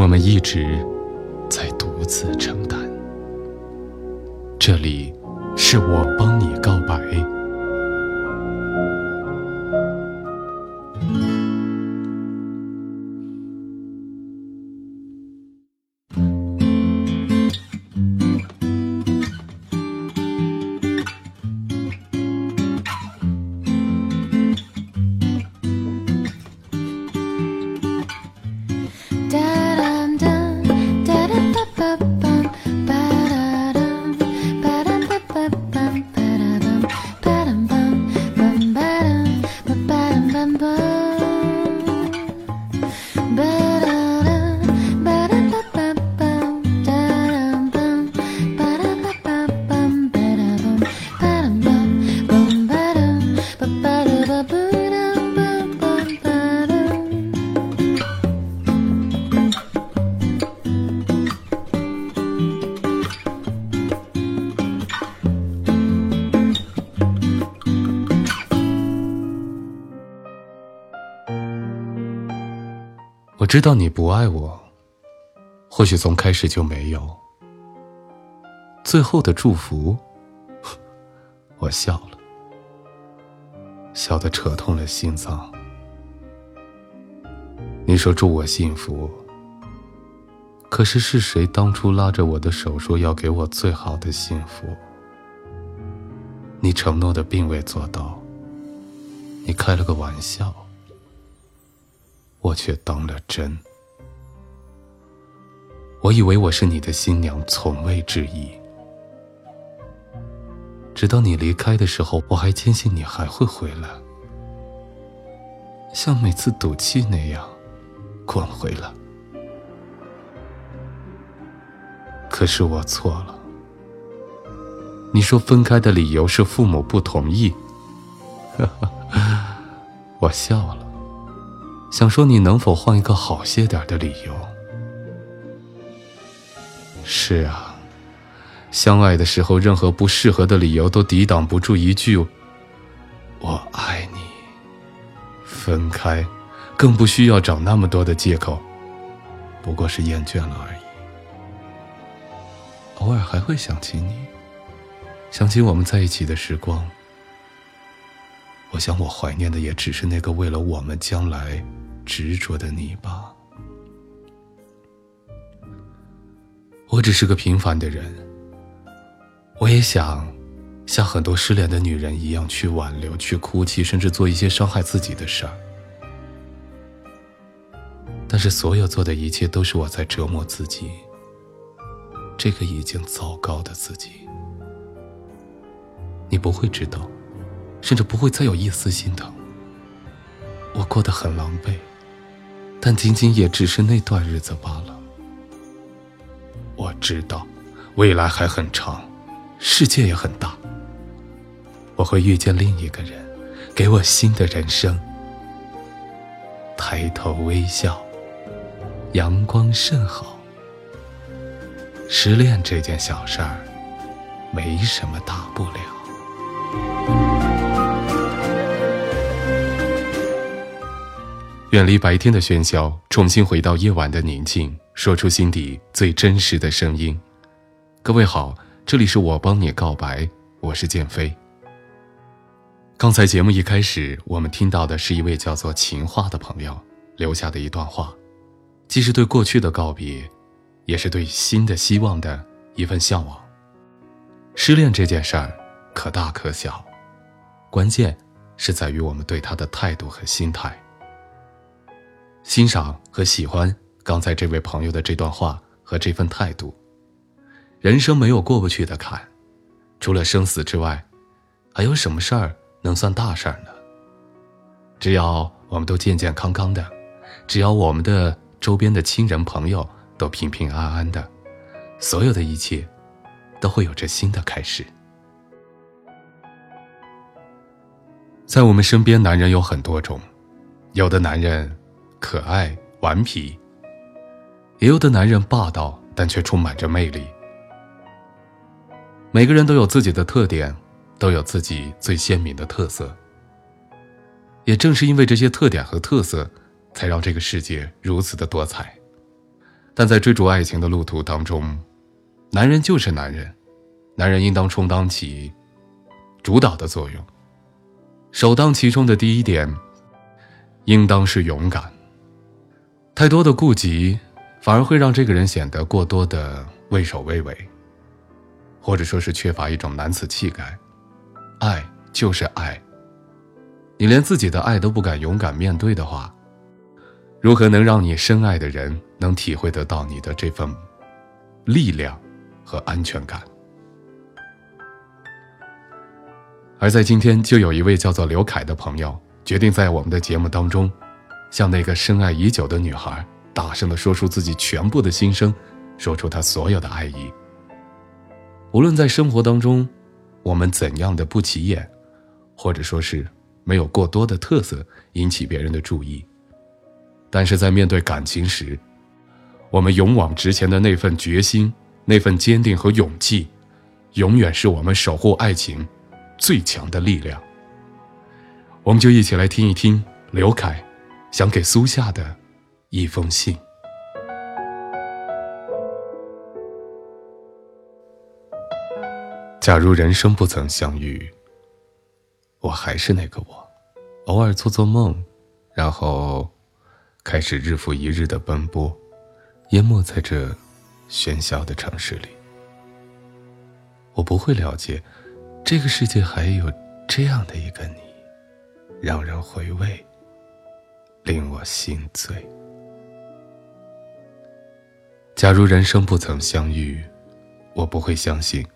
我们一直在独自承担。这里，是我帮你告白。知道你不爱我，或许从开始就没有。最后的祝福，我笑了，笑得扯痛了心脏。你说祝我幸福，可是是谁当初拉着我的手说要给我最好的幸福？你承诺的并未做到，你开了个玩笑。我却当了真，我以为我是你的新娘，从未质疑。直到你离开的时候，我还坚信你还会回来，像每次赌气那样，滚回来。可是我错了，你说分开的理由是父母不同意，我笑了。想说你能否换一个好些点的理由？是啊，相爱的时候，任何不适合的理由都抵挡不住一句“我爱你”。分开，更不需要找那么多的借口，不过是厌倦了而已。偶尔还会想起你，想起我们在一起的时光。我想，我怀念的也只是那个为了我们将来。执着的你吧，我只是个平凡的人。我也想像很多失恋的女人一样去挽留、去哭泣，甚至做一些伤害自己的事儿。但是，所有做的一切都是我在折磨自己。这个已经糟糕的自己，你不会知道，甚至不会再有一丝心疼。我过得很狼狈。但仅仅也只是那段日子罢了。我知道，未来还很长，世界也很大。我会遇见另一个人，给我新的人生。抬头微笑，阳光甚好。失恋这件小事儿，没什么大不了。远离白天的喧嚣，重新回到夜晚的宁静，说出心底最真实的声音。各位好，这里是我帮你告白，我是剑飞。刚才节目一开始，我们听到的是一位叫做情话的朋友留下的一段话，既是对过去的告别，也是对新的希望的一份向往。失恋这件事儿，可大可小，关键是在于我们对他的态度和心态。欣赏和喜欢刚才这位朋友的这段话和这份态度。人生没有过不去的坎，除了生死之外，还有什么事儿能算大事儿呢？只要我们都健健康康的，只要我们的周边的亲人朋友都平平安安的，所有的一切都会有着新的开始。在我们身边，男人有很多种，有的男人可爱顽皮，也有的男人霸道，但却充满着魅力。每个人都有自己的特点，都有自己最鲜明的特色。也正是因为这些特点和特色，才让这个世界如此的多彩。但在追逐爱情的路途当中，男人就是男人，男人应当充当起主导的作用。首当其冲的第一点，应当是勇敢。太多的顾忌，反而会让这个人显得过多的畏首畏尾，或者说是缺乏一种男子气概。爱就是爱，你连自己的爱都不敢勇敢面对的话，如何能让你深爱的人能体会得到你的这份力量和安全感？而在今天，就有一位叫做刘凯的朋友，决定在我们的节目当中，向那个深爱已久的女孩，大声的说出自己全部的心声，说出他所有的爱意。无论在生活当中，我们怎样的不起眼，或者说是没有过多的特色引起别人的注意，但是在面对感情时，我们勇往直前的那份决心、那份坚定和勇气，永远是我们守护爱情。最强的力量，我们就一起来听一听刘凯想给苏夏的一封信。假如人生不曾相遇，我还是那个我，偶尔做做梦，然后开始日复一日的奔波，淹没在这喧嚣的城市里。我不会了解。这个世界还有这样的一个你，让人回味，令我心醉。假如人生不曾相遇，我不会相信，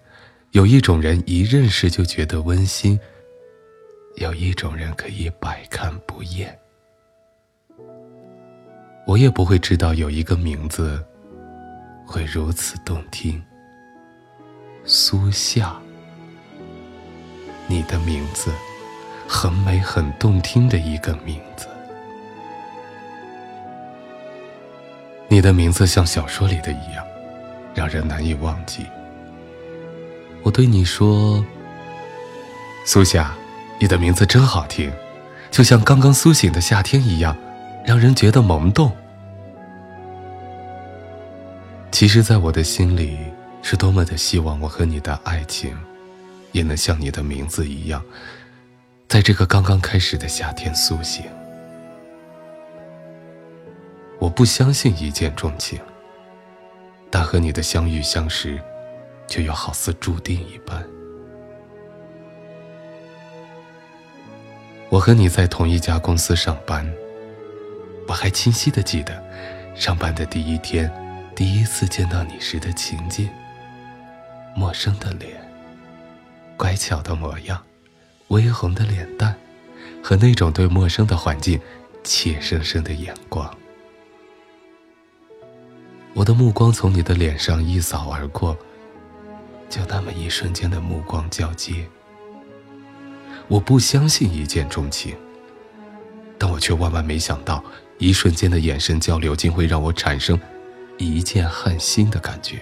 有一种人一认识就觉得温馨，有一种人可以百看不厌。我也不会知道有一个名字会如此动听，苏夏。你的名字，很美很动听的一个名字。你的名字像小说里的一样，让人难以忘记。我对你说：“苏夏，你的名字真好听，就像刚刚苏醒的夏天一样，让人觉得萌动。”其实，在我的心里，是多么的希望我和你的爱情。也能像你的名字一样，在这个刚刚开始的夏天苏醒。我不相信一见钟情，但和你的相遇相识，却又好似注定一般。我和你在同一家公司上班，我还清晰的记得，上班的第一天，第一次见到你时的情景，陌生的脸。乖巧的模样，微红的脸蛋，和那种对陌生的环境怯生生的眼光。我的目光从你的脸上一扫而过，就那么一瞬间的目光交接。我不相信一见钟情，但我却万万没想到，一瞬间的眼神交流竟会让我产生一见撼心的感觉。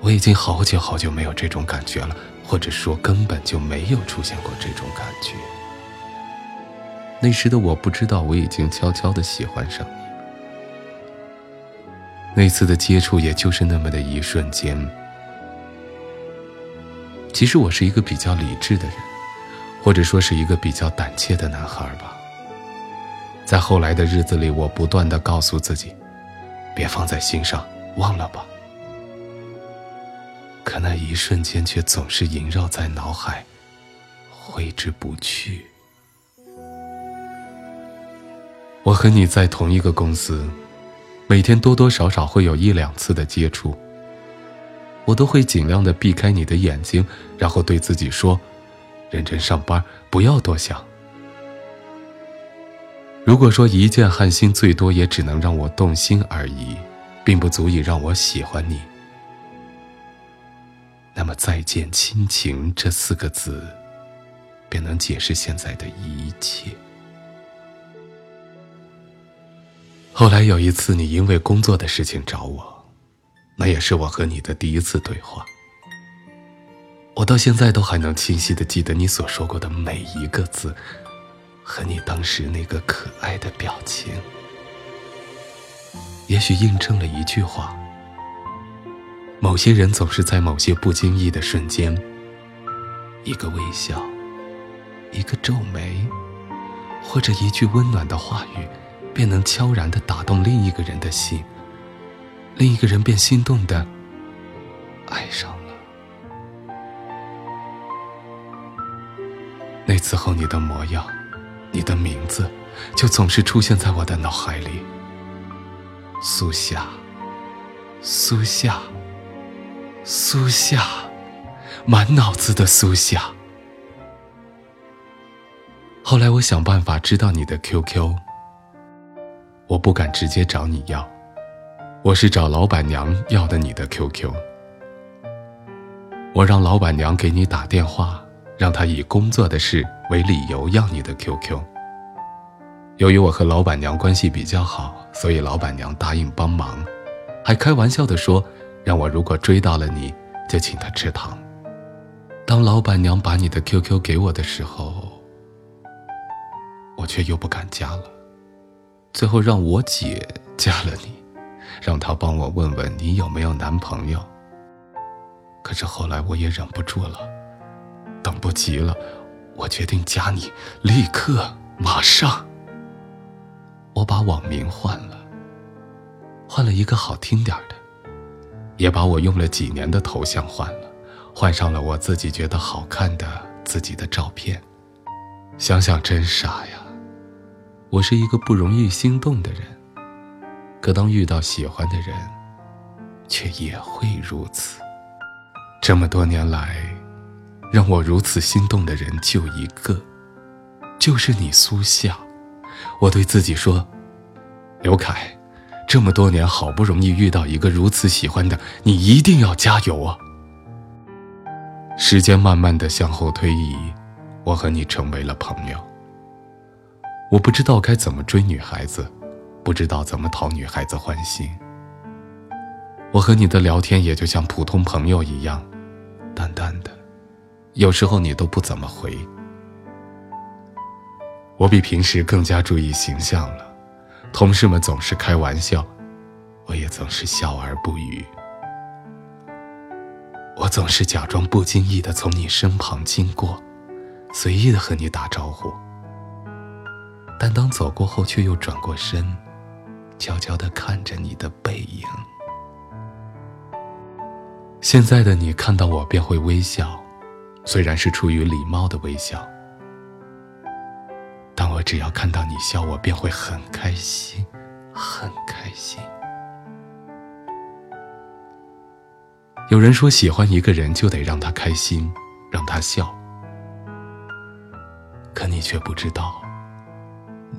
我已经好久好久没有这种感觉了，或者说根本就没有出现过这种感觉。那时的我不知道我已经悄悄的喜欢上。那次的接触也就是那么的一瞬间。其实我是一个比较理智的人，或者说是一个比较胆怯的男孩吧。在后来的日子里，我不断的告诉自己，别放在心上，忘了吧。可那一瞬间，却总是萦绕在脑海，挥之不去。我和你在同一个公司，每天多多少少会有一两次的接触。我都会尽量的避开你的眼睛，然后对自己说：认真上班，不要多想。如果说一见汉心最多也只能让我动心而已，并不足以让我喜欢你，那么“再见亲情”这四个字，便能解释现在的一切。后来有一次，你因为工作的事情找我，那也是我和你的第一次对话。我到现在都还能清晰的记得你所说过的每一个字，和你当时那个可爱的表情。也许印证了一句话：某些人总是在某些不经意的瞬间，一个微笑，一个皱眉，或者一句温暖的话语，便能悄然的打动另一个人的心，另一个人便心动的爱上了。那次后，你的模样，你的名字，就总是出现在我的脑海里。苏夏，苏夏，苏夏，满脑子的苏夏。后来我想办法知道你的 QQ，我不敢直接找你要，我是找老板娘要的你的 QQ。我让老板娘给你打电话。让她以工作的事为理由要你的 QQ。由于我和老板娘关系比较好，所以老板娘答应帮忙，还开玩笑的说，让我如果追到了你，就请她吃糖。当老板娘把你的 QQ 给我的时候，我却又不敢加了，最后让我姐加了你，让她帮我问问你有没有男朋友。可是后来我也忍不住了。等不及了，我决定加你，立刻马上。我把网名换了，换了一个好听点的，也把我用了几年的头像换了，换上了我自己觉得好看的自己的照片。想想真傻呀，我是一个不容易心动的人，可当遇到喜欢的人，却也会如此。这么多年来。让我如此心动的人就一个，就是你苏夏。我对自己说：“刘凯，这么多年好不容易遇到一个如此喜欢的，你一定要加油啊！”时间慢慢的向后推移，我和你成为了朋友。我不知道该怎么追女孩子，不知道怎么讨女孩子欢心。我和你的聊天也就像普通朋友一样，淡淡的。有时候你都不怎么回，我比平时更加注意形象了。同事们总是开玩笑，我也总是笑而不语。我总是假装不经意的从你身旁经过，随意的和你打招呼。但当走过后，却又转过身，悄悄的看着你的背影。现在的你看到我便会微笑。虽然是出于礼貌的微笑，但我只要看到你笑，我便会很开心，很开心。有人说，喜欢一个人就得让他开心，让他笑。可你却不知道，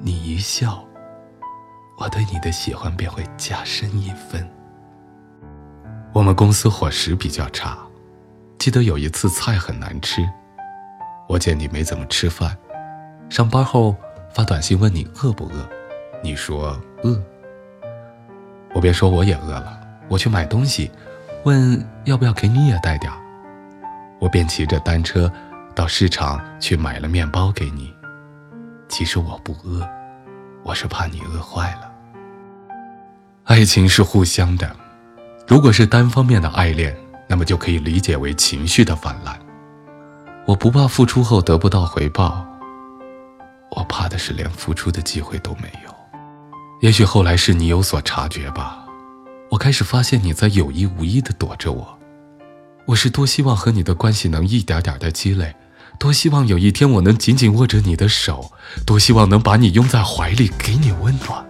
你一笑，我对你的喜欢便会加深一分。我们公司伙食比较差。记得有一次菜很难吃，我见你没怎么吃饭，上班后发短信问你饿不饿，你说饿。我便说我也饿了，我去买东西，问要不要给你也带点我便骑着单车到市场去买了面包给你。其实我不饿，我是怕你饿坏了。爱情是互相的，如果是单方面的爱恋。那么就可以理解为情绪的泛滥。我不怕付出后得不到回报，我怕的是连付出的机会都没有。也许后来是你有所察觉吧，我开始发现你在有意无意的躲着我。我是多希望和你的关系能一点点的积累，多希望有一天我能紧紧握着你的手，多希望能把你拥在怀里，给你温暖，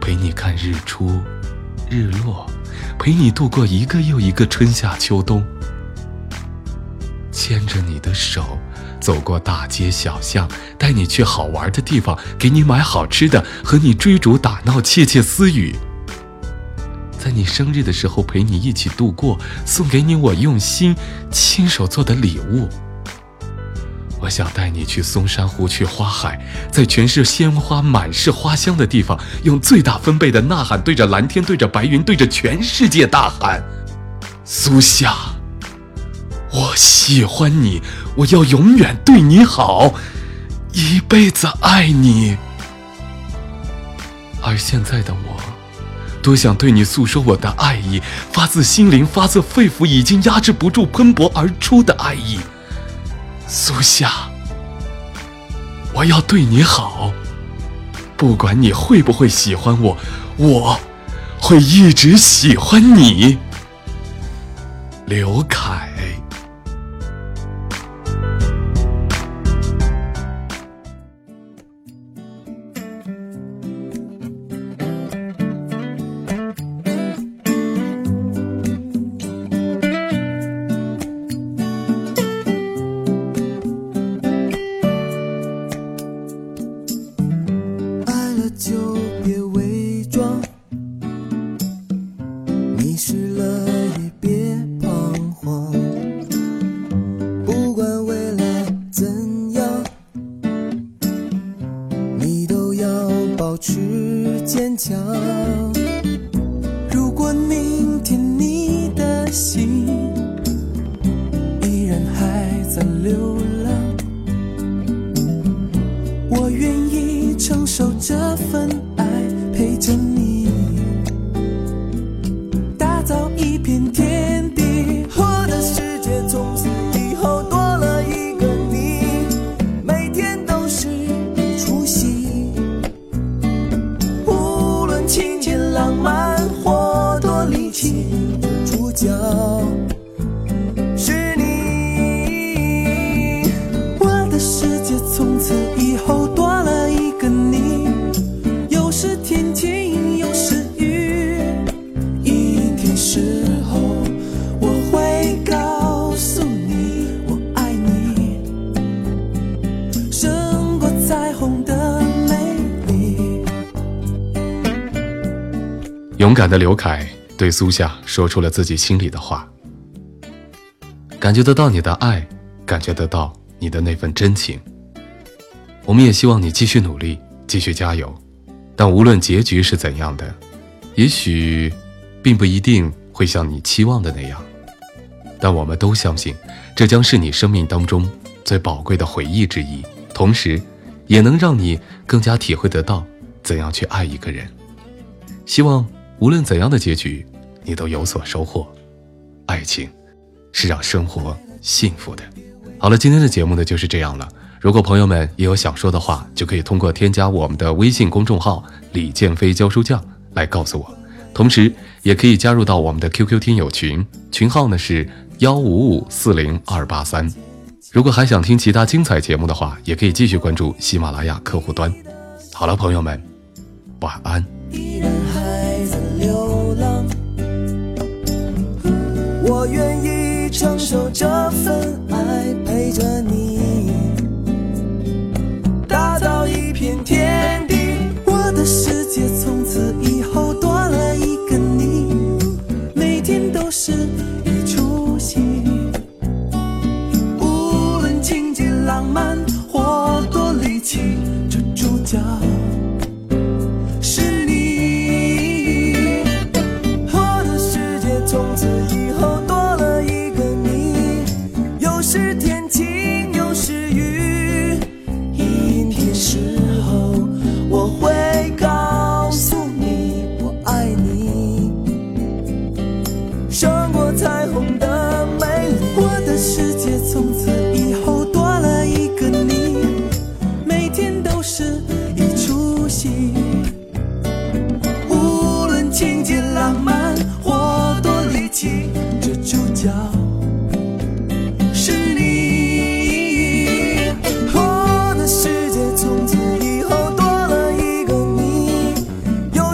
陪你看日出，日落。陪你度过一个又一个春夏秋冬，牵着你的手，走过大街小巷，带你去好玩的地方，给你买好吃的，和你追逐打闹，窃窃私语。在你生日的时候陪你一起度过，送给你我用心亲手做的礼物。我想带你去松山湖，去花海，在全是鲜花、满是花香的地方，用最大分贝的呐喊，对着蓝天，对着白云，对着全世界大喊：“苏夏，我喜欢你，我要永远对你好，一辈子爱你。”而现在的我，多想对你诉说我的爱意，发自心灵，发自肺腑，已经压制不住喷薄而出的爱意。苏夏，我要对你好，不管你会不会喜欢我，我会一直喜欢你。刘凯。你勇敢的刘凯对苏夏说出了自己心里的话，感觉得到你的爱，感觉得到你的那份真情。我们也希望你继续努力，继续加油。但无论结局是怎样的，也许并不一定会像你期望的那样。但我们都相信，这将是你生命当中最宝贵的回忆之一，同时，也能让你更加体会得到怎样去爱一个人。希望。无论怎样的结局，你都有所收获。爱情是让生活幸福的。好了，今天的节目呢就是这样了。如果朋友们也有想说的话，就可以通过添加我们的微信公众号“李建飞教书匠”来告诉我。同时，也可以加入到我们的 QQ 听友群，群号呢是幺五五四零二八三。如果还想听其他精彩节目的话，也可以继续关注喜马拉雅客户端。好了，朋友们，晚安。孩子流浪我愿意承受这份爱，陪着你。是天晴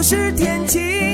是天晴